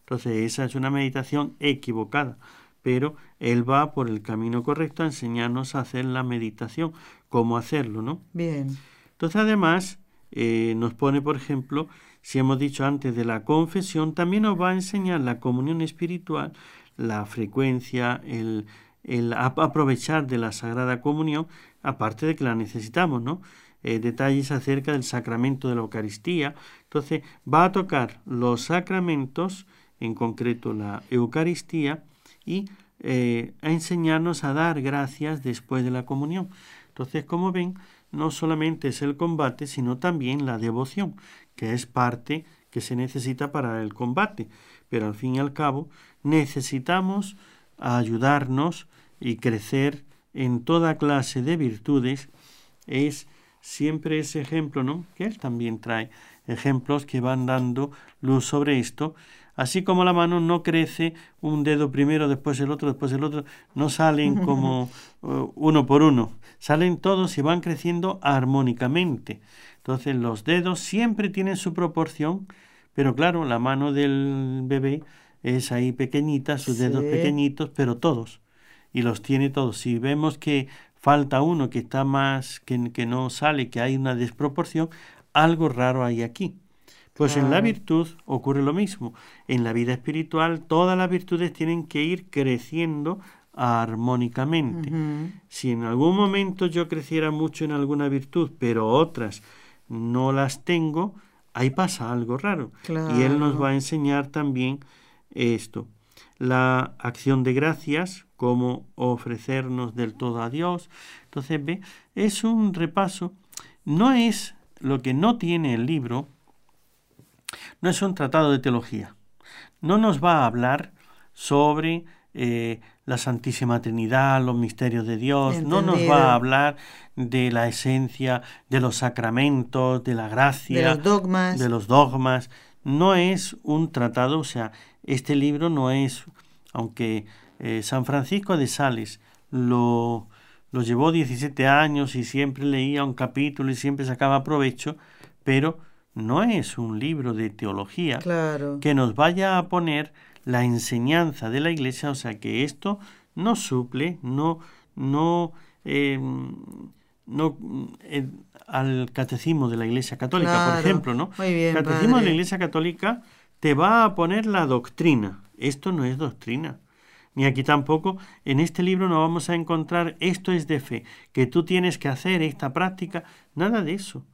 Entonces esa es una meditación equivocada, pero él va por el camino correcto a enseñarnos a hacer la meditación, cómo hacerlo, ¿no? Bien. Entonces además eh, nos pone, por ejemplo, si hemos dicho antes de la confesión, también nos va a enseñar la comunión espiritual, la frecuencia, el, el aprovechar de la Sagrada Comunión, aparte de que la necesitamos, ¿no? Eh, detalles acerca del sacramento de la Eucaristía. Entonces va a tocar los sacramentos en concreto la Eucaristía, y eh, a enseñarnos a dar gracias después de la comunión. Entonces, como ven, no solamente es el combate, sino también la devoción, que es parte que se necesita para el combate. Pero al fin y al cabo, necesitamos ayudarnos y crecer en toda clase de virtudes. Es siempre ese ejemplo, ¿no? Que él también trae ejemplos que van dando luz sobre esto Así como la mano no crece un dedo primero, después el otro, después el otro, no salen como uh, uno por uno, salen todos y van creciendo armónicamente. Entonces los dedos siempre tienen su proporción, pero claro, la mano del bebé es ahí pequeñita, sus dedos pequeñitos, pero todos. Y los tiene todos. Si vemos que falta uno que está más, que, que no sale, que hay una desproporción, algo raro hay aquí. Pues en la virtud ocurre lo mismo. En la vida espiritual todas las virtudes tienen que ir creciendo armónicamente. Si en algún momento yo creciera mucho en alguna virtud, pero otras no las tengo, ahí pasa algo raro. Y Él nos va a enseñar también esto. La acción de gracias, cómo ofrecernos del todo a Dios. Entonces, ve, es un repaso. No es lo que no tiene el libro, no es un tratado de teología. No nos va a hablar sobre eh, la Santísima Trinidad, los misterios de Dios, no nos va a hablar de la esencia de los sacramentos, de la gracia, de los dogmas. De los dogmas. No es un tratado, o sea, este libro no es, aunque eh, San Francisco de Sales lo, lo llevó 17 años y siempre leía un capítulo y siempre sacaba provecho, pero no es un libro de teología que nos vaya a poner la enseñanza de la Iglesia, o sea que esto no suple, no, no, em, no eh, al catecismo de la Iglesia Católica, por ejemplo, ¿no? el catecismo de la Iglesia Católica te va a poner la doctrina. Esto no es doctrina. Ni aquí tampoco, en este libro no vamos a encontrar esto es de fe, que tú tienes que hacer esta práctica, nada de eso.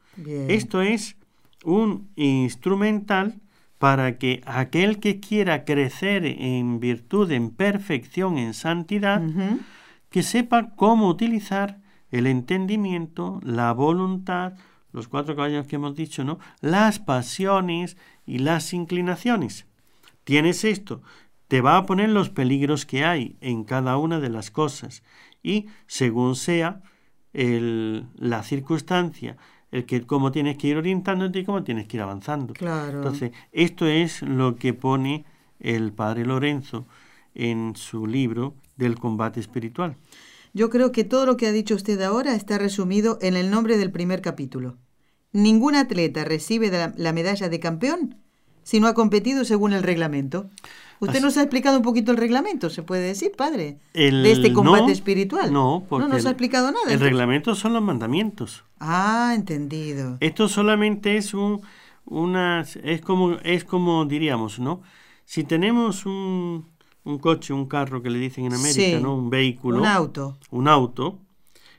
Esto es un instrumental para que aquel que quiera crecer en virtud, en perfección, en santidad, que sepa cómo utilizar el entendimiento, la voluntad, los cuatro caballos que hemos dicho, ¿no? Las pasiones y las inclinaciones. Tienes esto, te va a poner los peligros que hay en cada una de las cosas y según sea el, la circunstancia, el que cómo tienes que ir orientándote y cómo tienes que ir avanzando. Claro. Entonces, esto es lo que pone el padre Lorenzo en su libro del combate espiritual. Yo creo que todo lo que ha dicho usted ahora está resumido en el nombre del primer capítulo. Ningún atleta recibe la medalla de campeón si no ha competido según el reglamento. Usted nos ha explicado un poquito el reglamento, se puede decir, padre, de este combate espiritual. No, porque no nos ha explicado nada. El reglamento son los mandamientos. Ah, entendido. Esto solamente es un, una, es como, es como diríamos, ¿no? Si tenemos un, un coche, un carro que le dicen en América, ¿no? Un vehículo. Un auto. Un auto.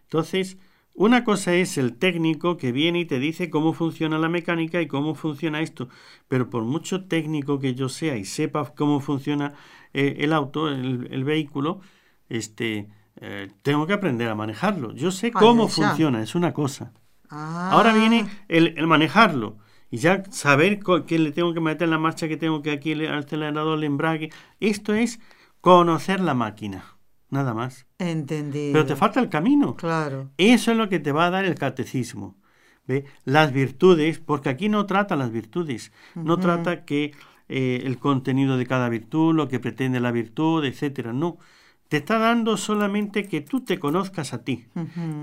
Entonces, una cosa es el técnico que viene y te dice cómo funciona la mecánica y cómo funciona esto, pero por mucho técnico que yo sea y sepa cómo funciona eh, el auto, el, vehículo, este, eh, tengo que aprender a manejarlo. Yo sé cómo funciona, es una cosa. Ahora ah. viene el, manejarlo y ya saber qué le tengo que meter en la marcha, que tengo que aquí el acelerador, el embrague. Esto es conocer la máquina nada más. Entendido. Pero te falta el camino. Claro. Eso es lo que te va a dar el catecismo. ¿Ve? Las virtudes, porque aquí no trata las virtudes, no trata que eh, el contenido de cada virtud, lo que pretende la virtud, etcétera. No. Te está dando solamente que tú te conozcas a ti,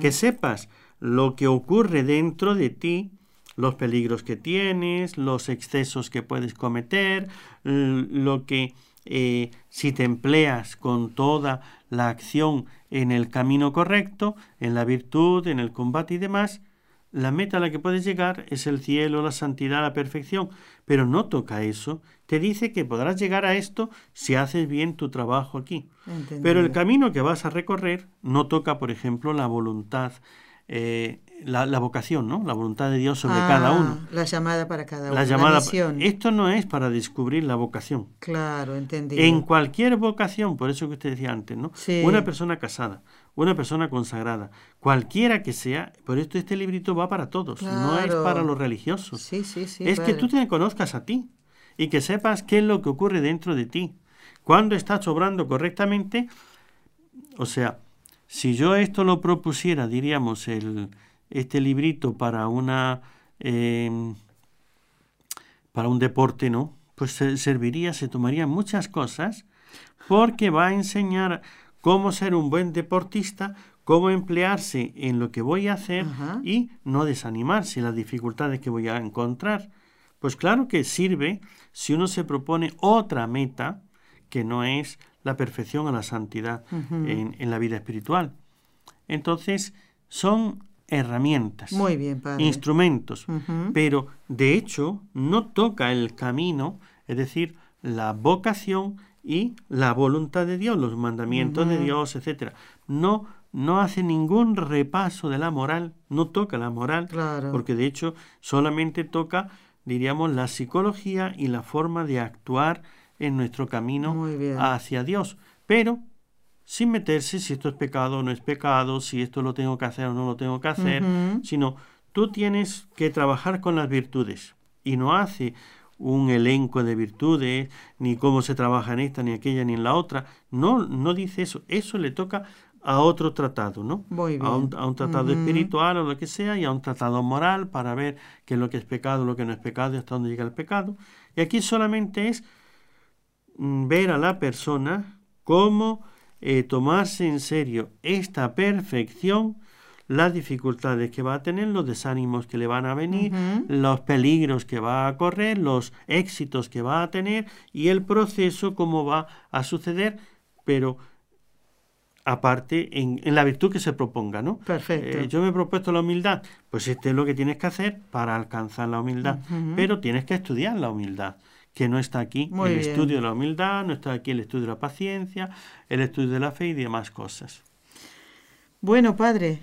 que sepas lo que ocurre dentro de ti, los peligros que tienes, los excesos que puedes cometer, lo que eh, si te empleas con toda la acción en el camino correcto, en la virtud, en el combate y demás, la meta a la que puedes llegar es el cielo, la santidad, la perfección, pero no toca eso. Te dice que podrás llegar a esto si haces bien tu trabajo aquí. Pero el camino que vas a recorrer no toca, por ejemplo, la voluntad, eh, la, vocación, ¿no? La voluntad de Dios sobre cada ah, uno. La llamada para cada uno. La llamada. esto no es para descubrir la vocación. Claro, entendido. En cualquier vocación, por eso que usted decía antes, ¿no? Una persona casada, una persona consagrada, cualquiera que sea, por esto este librito va para todos, no es para los religiosos. Sí, sí, sí. Es que tú te conozcas a ti y que sepas qué es lo que ocurre dentro de ti. Cuando estás obrando correctamente, o sea, si yo esto lo propusiera, diríamos, el, este librito para una em, para un deporte, ¿no? Pues serviría, se tomaría muchas cosas, porque va a enseñar cómo ser un buen deportista, cómo emplearse en lo que voy a hacer y no desanimarse las dificultades que voy a encontrar. Pues claro que sirve si uno se propone otra meta que no es la perfección o la santidad en, en la vida espiritual. Entonces, son herramientas, Muy bien, instrumentos, pero de hecho no toca el camino, es decir, la vocación y la voluntad de Dios, los mandamientos de Dios, etcétera. No no hace ningún repaso de la moral, no toca la moral, porque de hecho solamente toca diríamos, la psicología y la forma de actuar en nuestro camino hacia Dios. Pero sin meterse si esto es pecado o no es pecado, si esto lo tengo que hacer o no lo tengo que hacer, sino tú tienes que trabajar con las virtudes y no hace un elenco de virtudes, ni cómo se trabaja en esta, ni aquella, ni en la otra. No, no dice eso. Eso le toca a otro tratado, ¿no? A, un, tratado espiritual o lo que sea, y a un tratado moral para ver qué es lo que es pecado, lo que no es pecado y hasta dónde llega el pecado. Y aquí solamente es mm, ver a la persona cómo eh, tomarse en serio esta perfección las dificultades que va a tener, los desánimos que le van a venir, los peligros que va a correr, los éxitos que va a tener y el proceso cómo va a suceder, pero aparte en, la virtud que se proponga, ¿no? Perfecto. Eh, yo me he propuesto la humildad, pues este es lo que tienes que hacer para alcanzar la humildad, pero tienes que estudiar la humildad que no está aquí el estudio de la humildad, no está aquí el estudio de la paciencia, el estudio de la fe y demás cosas. Bueno, padre,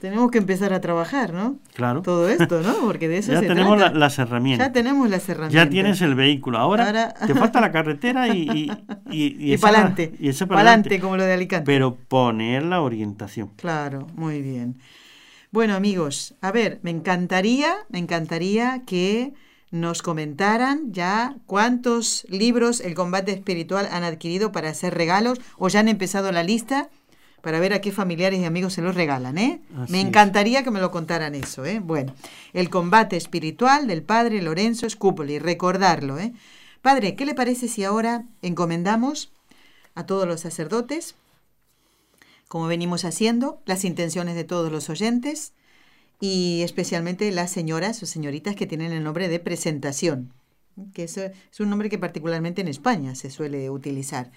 tenemos que empezar a trabajar, ¿no? Claro. Todo esto, ¿no? Porque de eso ya tenemos las herramientas. Ya tenemos las herramientas. Ya tienes el vehículo. Ahora, te falta la carretera y... Y, y, y, para adelante. Y para adelante, como lo de Alicante. Pero poner la orientación. Claro, muy bien. Bueno, amigos, a ver, me encantaría, me encantaría que nos comentaran ya cuántos libros el combate espiritual han adquirido para hacer regalos o ya han empezado la lista para ver a qué familiares y amigos se los regalan, ¿eh? me encantaría que me lo contaran eso, ¿eh? Bueno, el combate espiritual del padre Lorenzo Scupoli, recordarlo, ¿eh? Padre, ¿qué le parece si ahora encomendamos a todos los sacerdotes, como venimos haciendo, las intenciones de todos los oyentes y especialmente las señoras o señoritas que tienen el nombre de presentación, que es, es un nombre que particularmente en España se suele utilizar.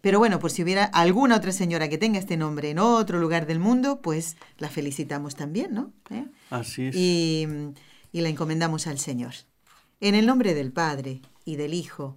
Pero bueno, por si hubiera alguna otra señora que tenga este nombre en otro lugar del mundo, pues la felicitamos también, ¿no? ¿Eh? Así es. Y, y la encomendamos al Señor. En el nombre del Padre, y del Hijo,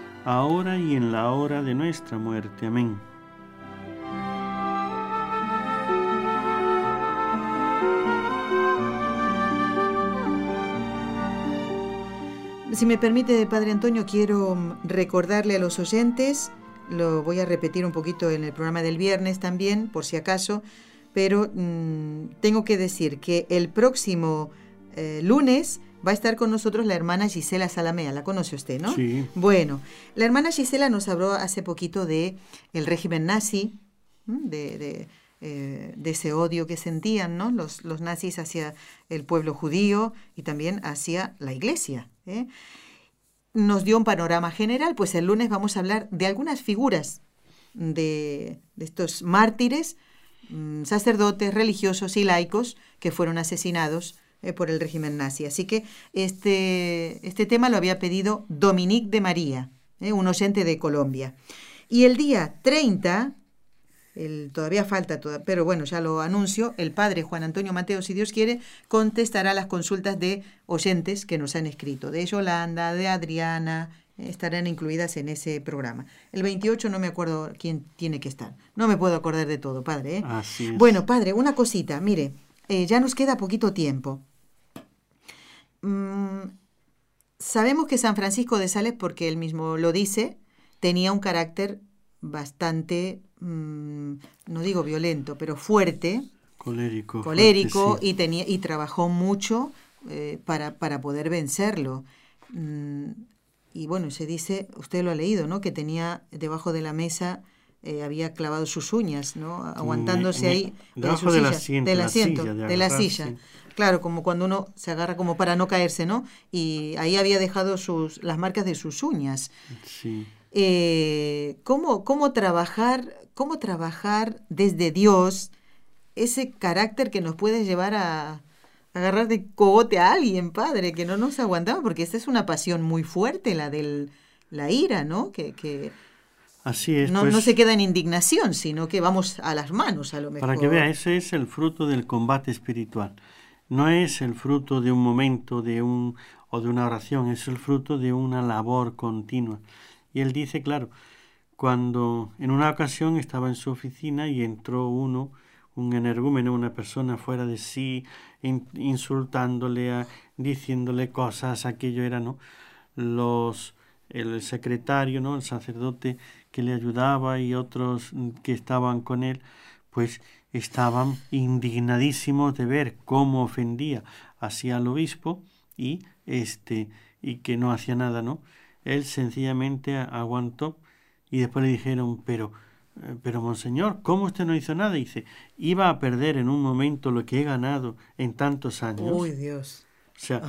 ahora y en la hora de nuestra muerte. Amén. Si me permite, Padre Antonio, quiero recordarle a los oyentes, lo voy a repetir un poquito en el programa del viernes también, por si acaso, pero mm, tengo que decir que el próximo eh, lunes va a estar con nosotros la hermana Gisela Salamea. La conoce usted, ¿no? Sí. Bueno, la hermana Gisela nos habló hace poquito de el régimen nazi, de, eh, de, ese odio que sentían ¿no? los, los, nazis hacia el pueblo judío y también hacia la iglesia. ¿eh? Nos dio un panorama general, pues el lunes vamos a hablar de algunas figuras de, de estos mártires Mm, sacerdotes, religiosos y laicos que fueron asesinados eh, por el régimen nazi. Así que este, este tema lo había pedido Dominique de María, eh, un oyente de Colombia. Y el día 30, el, todavía falta, pero bueno, ya lo anuncio, el padre Juan Antonio Mateo, si Dios quiere, contestará las consultas de oyentes que nos han escrito, de Yolanda, de Adriana, estarán incluidas en ese programa. El 28 no me acuerdo quién tiene que estar. No me puedo acordar de todo, padre. ¿eh? Bueno, padre, una cosita. Mire, eh, ya nos queda poquito tiempo. Mm, sabemos que San Francisco de Sales, porque él mismo lo dice, tenía un carácter bastante, mm, no digo violento, pero fuerte. Colérico. Colérico y, tenía, y trabajó mucho eh, para, para, poder vencerlo. Mm, y bueno, se dice, usted lo ha leído, ¿no? Que tenía debajo de la mesa eh, había clavado sus uñas, ¿no? Aguantándose ahí debajo del asiento, del asiento, de la silla. Claro, como cuando uno se agarra como para no caerse, ¿no? Y ahí había dejado sus, las marcas de sus uñas. Sí. Eh, ¿cómo, ¿Cómo trabajar, cómo trabajar desde Dios ese carácter que nos puede llevar a, agarrar de cogote a alguien, padre, que no nos aguantaba, porque esta es una pasión muy fuerte, la del la ira, ¿no? Que, que Así es. No, pues, no se queda en indignación, sino que vamos a las manos a lo mejor. Para que vea, ese es el fruto del combate espiritual. No es el fruto de un momento de un, o de una oración, es el fruto de una labor continua. Y él dice, claro, cuando en una ocasión estaba en su oficina y entró uno, un energúmeno, una persona fuera de sí, insultándole, diciéndole cosas, aquello era, ¿no? Los, el secretario, ¿no? El sacerdote que le ayudaba y otros que estaban con él, pues estaban indignadísimos de ver cómo ofendía hacia al obispo y este y que no hacía nada, ¿no? Él sencillamente aguantó y después le dijeron, pero eh, pero monseñor, ¿cómo usted no hizo nada? dice, iba a perder en un momento lo que he ganado en tantos años. Uy, Dios. O sea,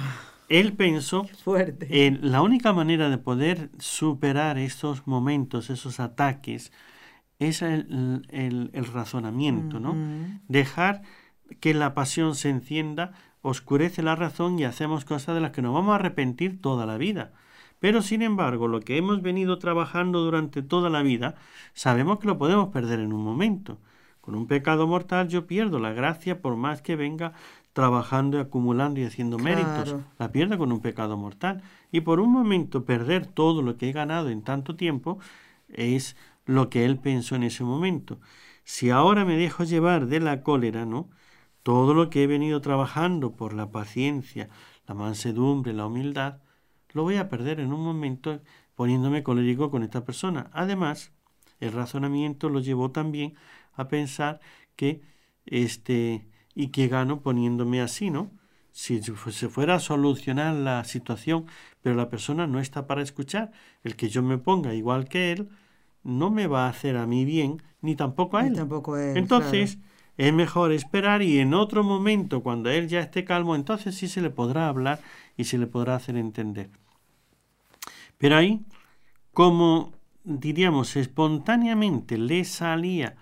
él pensó fuerte. en la única manera de poder superar estos momentos, esos ataques, es el, el, razonamiento, ¿no? Dejar que la pasión se encienda, oscurece la razón y hacemos cosas de las que nos vamos a arrepentir toda la vida. Pero sin embargo, lo que hemos venido trabajando durante toda la vida, sabemos que lo podemos perder en un momento. Con un pecado mortal yo pierdo la gracia por más que venga trabajando y acumulando y haciendo méritos. La pierdo con un pecado mortal. Y por un momento perder todo lo que he ganado en tanto tiempo es lo que él pensó en ese momento. Si ahora me dejo llevar de la cólera, ¿no? Todo lo que he venido trabajando por la paciencia, la mansedumbre, la humildad, lo voy a perder en un momento poniéndome colérico con esta persona. Además, el razonamiento lo llevó también a pensar que este y que gano poniéndome así, ¿no? Si se fuera a solucionar la situación, pero la persona no está para escuchar, el que yo me ponga igual que él no me va a hacer a mí bien, ni tampoco a él. tampoco a él entonces, es mejor esperar y en otro momento, cuando él ya esté calmo, entonces sí se le podrá hablar y se le podrá hacer entender. Pero ahí, como diríamos, espontáneamente le salía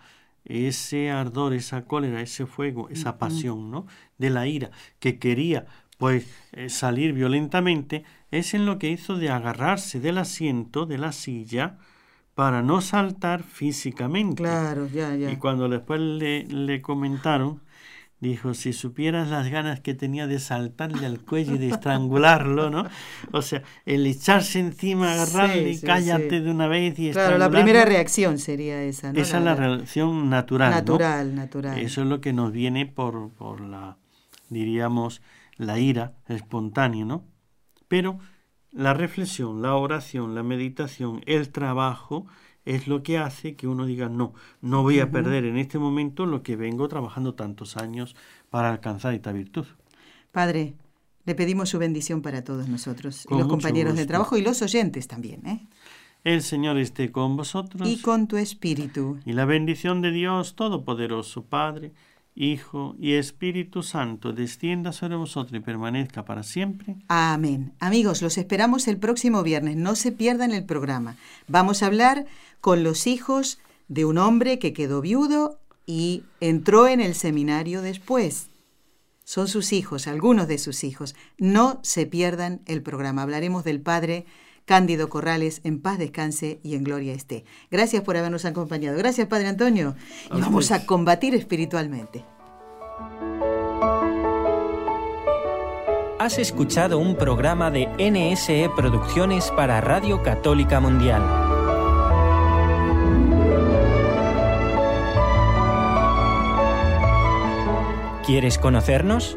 ese ardor, esa cólera, ese fuego, esa pasión, ¿no? De la ira, que quería pues eh, salir violentamente, es en lo que hizo de agarrarse del asiento, de la silla, para no saltar físicamente. Claro, ya, ya. Y cuando después le, le comentaron, Dijo, si supieras las ganas que tenía de saltarle al cuello y de estrangularlo, ¿no? O sea, el echarse encima, agarrarle y cállate de una vez y Claro, la primera reacción sería esa, ¿no? Esa es la, reacción natural, Natural, natural. Eso es lo que nos viene por, por la, diríamos, la ira espontánea, ¿no? Pero la reflexión, la oración, la meditación, el trabajo, es lo que hace que uno diga, no, no voy a perder en este momento lo que vengo trabajando tantos años para alcanzar esta virtud. Padre, le pedimos su bendición para todos nosotros, y los compañeros de trabajo y los oyentes también. ¿eh? El Señor esté con vosotros. Y con tu espíritu. Y la bendición de Dios Todopoderoso, Padre, Hijo y Espíritu Santo, descienda sobre vosotros y permanezca para siempre. Amén. Amigos, los esperamos el próximo viernes. No se pierdan el programa. Vamos a hablar con los hijos de un hombre que quedó viudo y entró en el seminario después. Son sus hijos, algunos de sus hijos. No se pierdan el programa. Hablaremos del padre Cándido Corrales, en paz descanse y en gloria esté. Gracias por habernos acompañado. Gracias, Padre Antonio. Y vamos a combatir espiritualmente. Has escuchado un programa de NSE Producciones para Radio Católica Mundial. ¿Quieres conocernos?